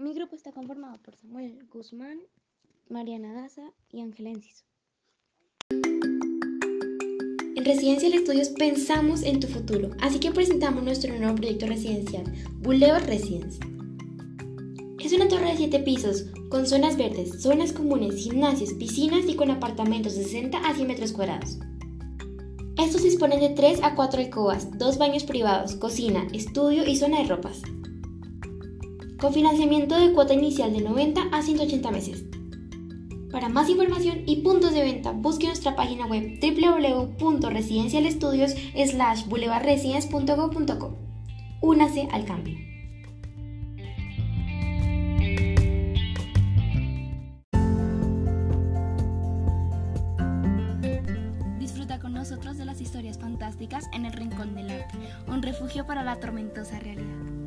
Mi grupo está conformado por Samuel Guzmán, Mariana Daza y Ángela Enciso. En Residencial Estudios pensamos en tu futuro, así que presentamos nuestro nuevo proyecto residencial, Boulevard Residence. Es una torre de 7 pisos, con zonas verdes, zonas comunes, gimnasios, piscinas y con apartamentos de 60 a 100 metros cuadrados. Estos disponen de 3 a 4 alcobas, 2 baños privados, cocina, estudio y zona de ropas. Con financiamiento de cuota inicial de 90 a 180 meses. Para más información y puntos de venta, busque nuestra página web www.residencialestudios boulevardresidence.go.co. Únase al cambio. Disfruta con nosotros de las historias fantásticas en el Rincón del Arte, un refugio para la tormentosa realidad.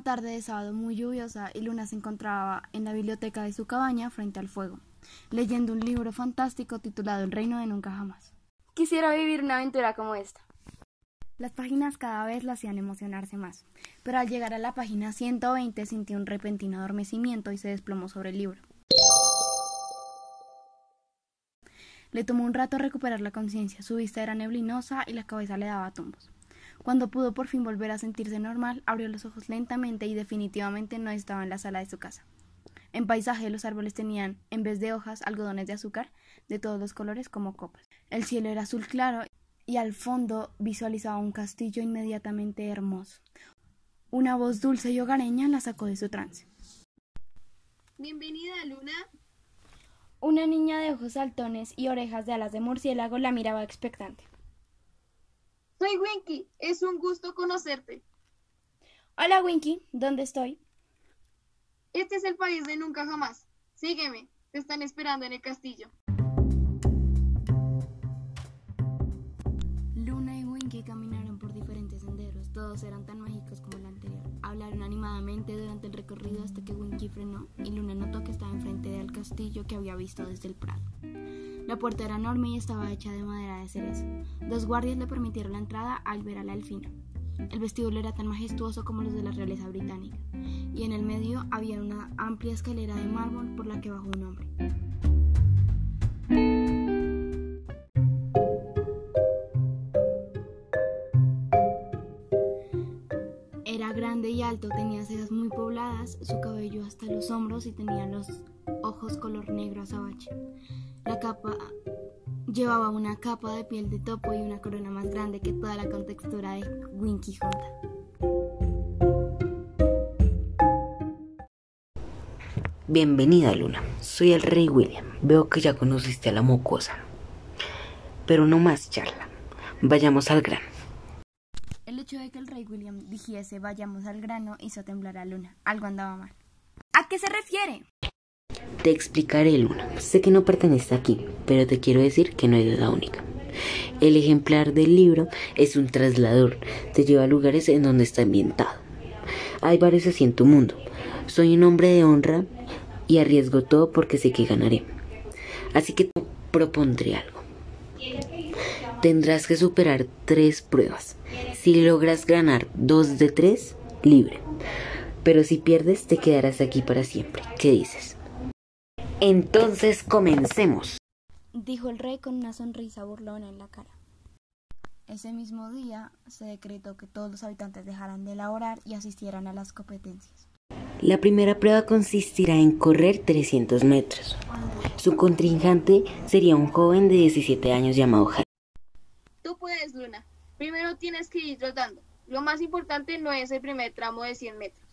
Una tarde de sábado muy lluviosa y Luna se encontraba en la biblioteca de su cabaña frente al fuego, leyendo un libro fantástico titulado El reino de nunca jamás. Quisiera vivir una aventura como esta. Las páginas cada vez la hacían emocionarse más, pero al llegar a la página 120 sintió un repentino adormecimiento y se desplomó sobre el libro. Le tomó un rato recuperar la conciencia, su vista era neblinosa y la cabeza le daba tumbos. Cuando pudo por fin volver a sentirse normal, abrió los ojos lentamente y definitivamente no estaba en la sala de su casa. En paisaje los árboles tenían, en vez de hojas, algodones de azúcar de todos los colores como copas. El cielo era azul claro y al fondo visualizaba un castillo inmediatamente hermoso. Una voz dulce y hogareña la sacó de su trance. Bienvenida, Luna. Una niña de ojos saltones y orejas de alas de murciélago la miraba expectante. Soy Winky, es un gusto conocerte. Hola Winky, ¿dónde estoy? Este es el país de nunca jamás. Sígueme, te están esperando en el castillo. Luna y Winky caminaron por diferentes senderos, todos eran tan mágicos como el anterior. Hablaron animadamente durante el recorrido hasta que Winky frenó y Luna notó que estaba enfrente del castillo que había visto desde el prado. La puerta era enorme y estaba hecha de madera de cerezo. Dos guardias le permitieron la entrada al ver a la elfina. El vestíbulo era tan majestuoso como los de la realeza británica, y en el medio había una amplia escalera de mármol por la que bajó un hombre. Hasta los hombros y tenía los ojos color negro azabache. La capa llevaba una capa de piel de topo y una corona más grande que toda la contextura de Winky junta. Bienvenida, Luna. Soy el rey William. Veo que ya conociste a la mocosa. Pero no más charla. Vayamos al grano. El hecho de que el rey William dijese vayamos al grano hizo temblar a Luna. Algo andaba mal. ¿A qué se refiere? Te explicaré, Luna. Sé que no pertenece aquí, pero te quiero decir que no hay duda única. El ejemplar del libro es un traslador. Te lleva a lugares en donde está ambientado. Hay varios así en tu mundo. Soy un hombre de honra y arriesgo todo porque sé que ganaré. Así que te propondré algo. Tendrás que superar tres pruebas. Si logras ganar dos de tres, libre. Pero si pierdes, te quedarás aquí para siempre. ¿Qué dices? Entonces comencemos. Dijo el rey con una sonrisa burlona en la cara. Ese mismo día se decretó que todos los habitantes dejaran de elaborar y asistieran a las competencias. La primera prueba consistirá en correr 300 metros. Su contrincante sería un joven de 17 años llamado Harry. Tú puedes, Luna. Primero tienes que ir trotando. Lo más importante no es el primer tramo de 100 metros.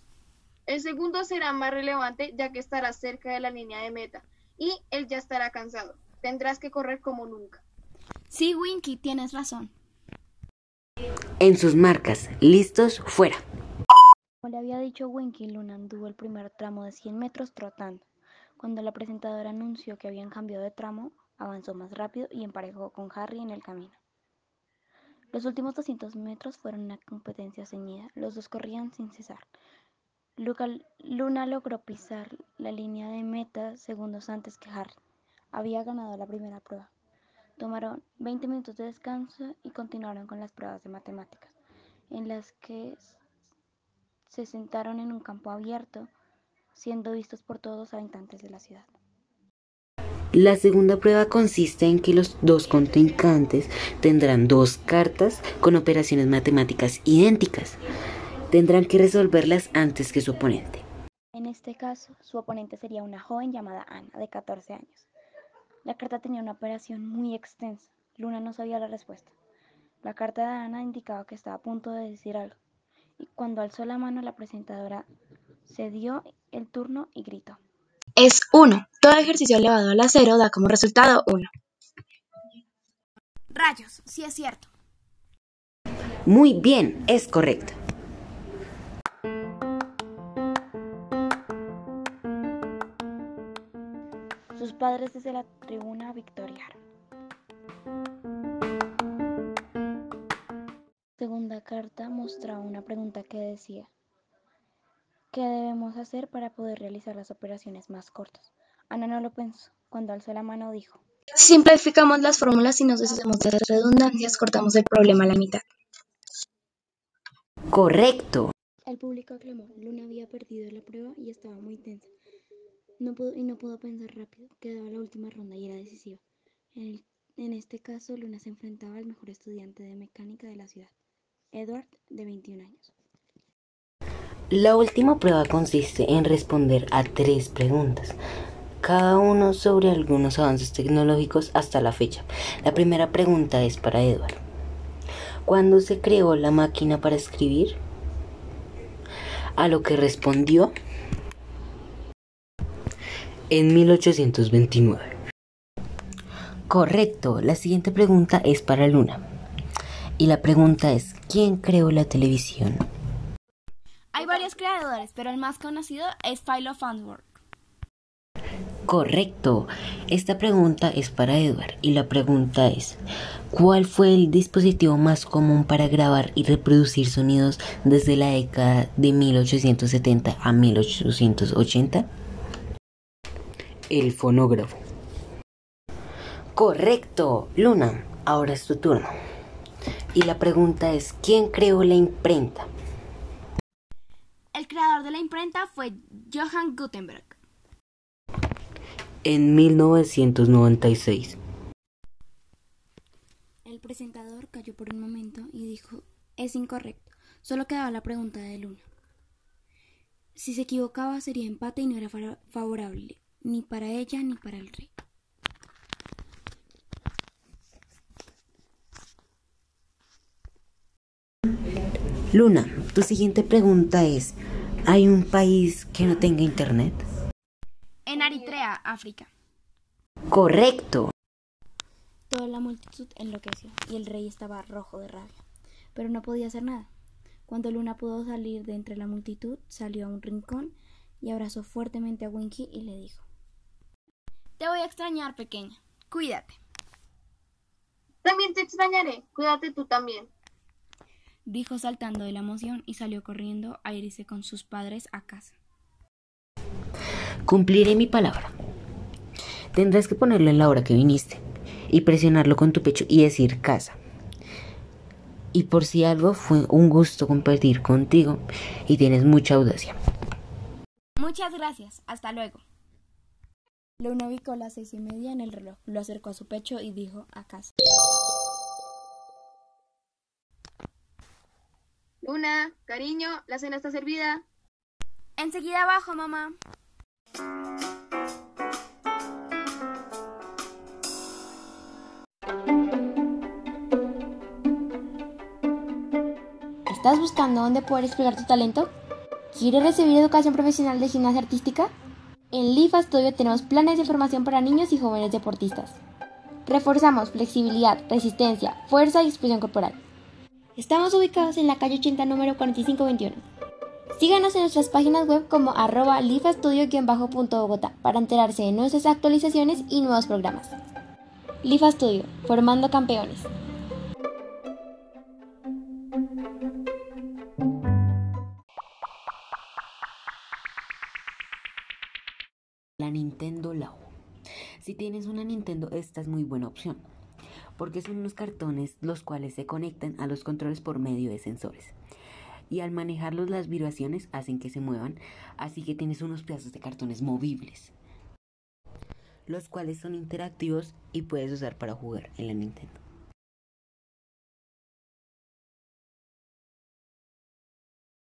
El segundo será más relevante ya que estarás cerca de la línea de meta y él ya estará cansado. Tendrás que correr como nunca. Sí, Winky, tienes razón. En sus marcas, listos, fuera. Como le había dicho Winky, Luna anduvo el primer tramo de 100 metros trotando. Cuando la presentadora anunció que habían cambiado de tramo, avanzó más rápido y emparejó con Harry en el camino. Los últimos 200 metros fueron una competencia ceñida. Los dos corrían sin cesar. Luna logró pisar la línea de meta segundos antes que Harry. Había ganado la primera prueba. Tomaron 20 minutos de descanso y continuaron con las pruebas de matemáticas, en las que se sentaron en un campo abierto, siendo vistos por todos los habitantes de la ciudad. La segunda prueba consiste en que los dos contrincantes tendrán dos cartas con operaciones matemáticas idénticas. Tendrán que resolverlas antes que su oponente. En este caso, su oponente sería una joven llamada Ana, de 14 años. La carta tenía una operación muy extensa. Luna no sabía la respuesta. La carta de Ana indicaba que estaba a punto de decir algo. Y cuando alzó la mano, la presentadora se dio el turno y gritó. Es 1. Todo ejercicio elevado a la cero da como resultado 1. Rayos, sí es cierto. Muy bien, es correcto. Padres desde la tribuna victoriaron. Segunda carta mostraba una pregunta que decía, ¿qué debemos hacer para poder realizar las operaciones más cortas? Ana no lo pensó. Cuando alzó la mano dijo, Si simplificamos las fórmulas y nos deshacemos de las redundancias, cortamos el problema a la mitad. Correcto. El público aclamó. Luna había perdido la prueba y estaba muy tensa. No pudo, y no pudo pensar rápido. Quedaba la última ronda y era decisiva. En, en este caso, Luna se enfrentaba al mejor estudiante de mecánica de la ciudad, Edward, de 21 años. La última prueba consiste en responder a tres preguntas, cada uno sobre algunos avances tecnológicos hasta la fecha. La primera pregunta es para Edward. ¿Cuándo se creó la máquina para escribir? A lo que respondió en 1829. Correcto, la siguiente pregunta es para Luna. Y la pregunta es, ¿quién creó la televisión? Hay varios creadores, pero el más conocido es Philo Farnsworth. Correcto. Esta pregunta es para Edward y la pregunta es, ¿cuál fue el dispositivo más común para grabar y reproducir sonidos desde la década de 1870 a 1880? El fonógrafo. Correcto. Luna, ahora es tu turno. Y la pregunta es, ¿quién creó la imprenta? El creador de la imprenta fue Johann Gutenberg. En 1996. El presentador cayó por un momento y dijo, es incorrecto. Solo quedaba la pregunta de Luna. Si se equivocaba sería empate y no era fa- favorable, ni para ella ni para el rey. Luna, tu siguiente pregunta es, ¿hay un país que no tenga internet? En Eritrea, África. Correcto. Toda la multitud enloqueció y el rey estaba rojo de rabia, pero no podía hacer nada. Cuando Luna pudo salir de entre la multitud, salió a un rincón y abrazó fuertemente a Winky y le dijo, Te voy a extrañar, pequeña. Cuídate. También te extrañaré. Cuídate tú también. Dijo saltando de la emoción y salió corriendo a irse con sus padres a casa. Cumpliré mi palabra. Tendrás que ponerlo en la hora que viniste y presionarlo con tu pecho y decir casa. Y por si algo fue un gusto compartir contigo y tienes mucha audacia. Muchas gracias. Hasta luego. Luna ubicó las seis y media en el reloj, lo acercó a su pecho y dijo a casa. Luna, cariño, la cena está servida. Enseguida abajo, mamá. ¿Estás buscando dónde poder explorar tu talento? ¿Quieres recibir educación profesional de gimnasia artística? En LIFA Studio tenemos planes de formación para niños y jóvenes deportistas. Reforzamos flexibilidad, resistencia, fuerza y expresión corporal. Estamos ubicados en la calle 80 número 4521. Síganos en nuestras páginas web como arroba lifastudio-bogotá para enterarse de nuestras actualizaciones y nuevos programas. Lifa Studio, formando campeones. Esta es muy buena opción. porque son unos cartones los cuales se conectan a los controles por medio de sensores. Y al manejarlos las vibraciones hacen que se muevan, así que tienes unos pedazos de cartones movibles, los cuales son interactivos y puedes usar para jugar en la Nintendo.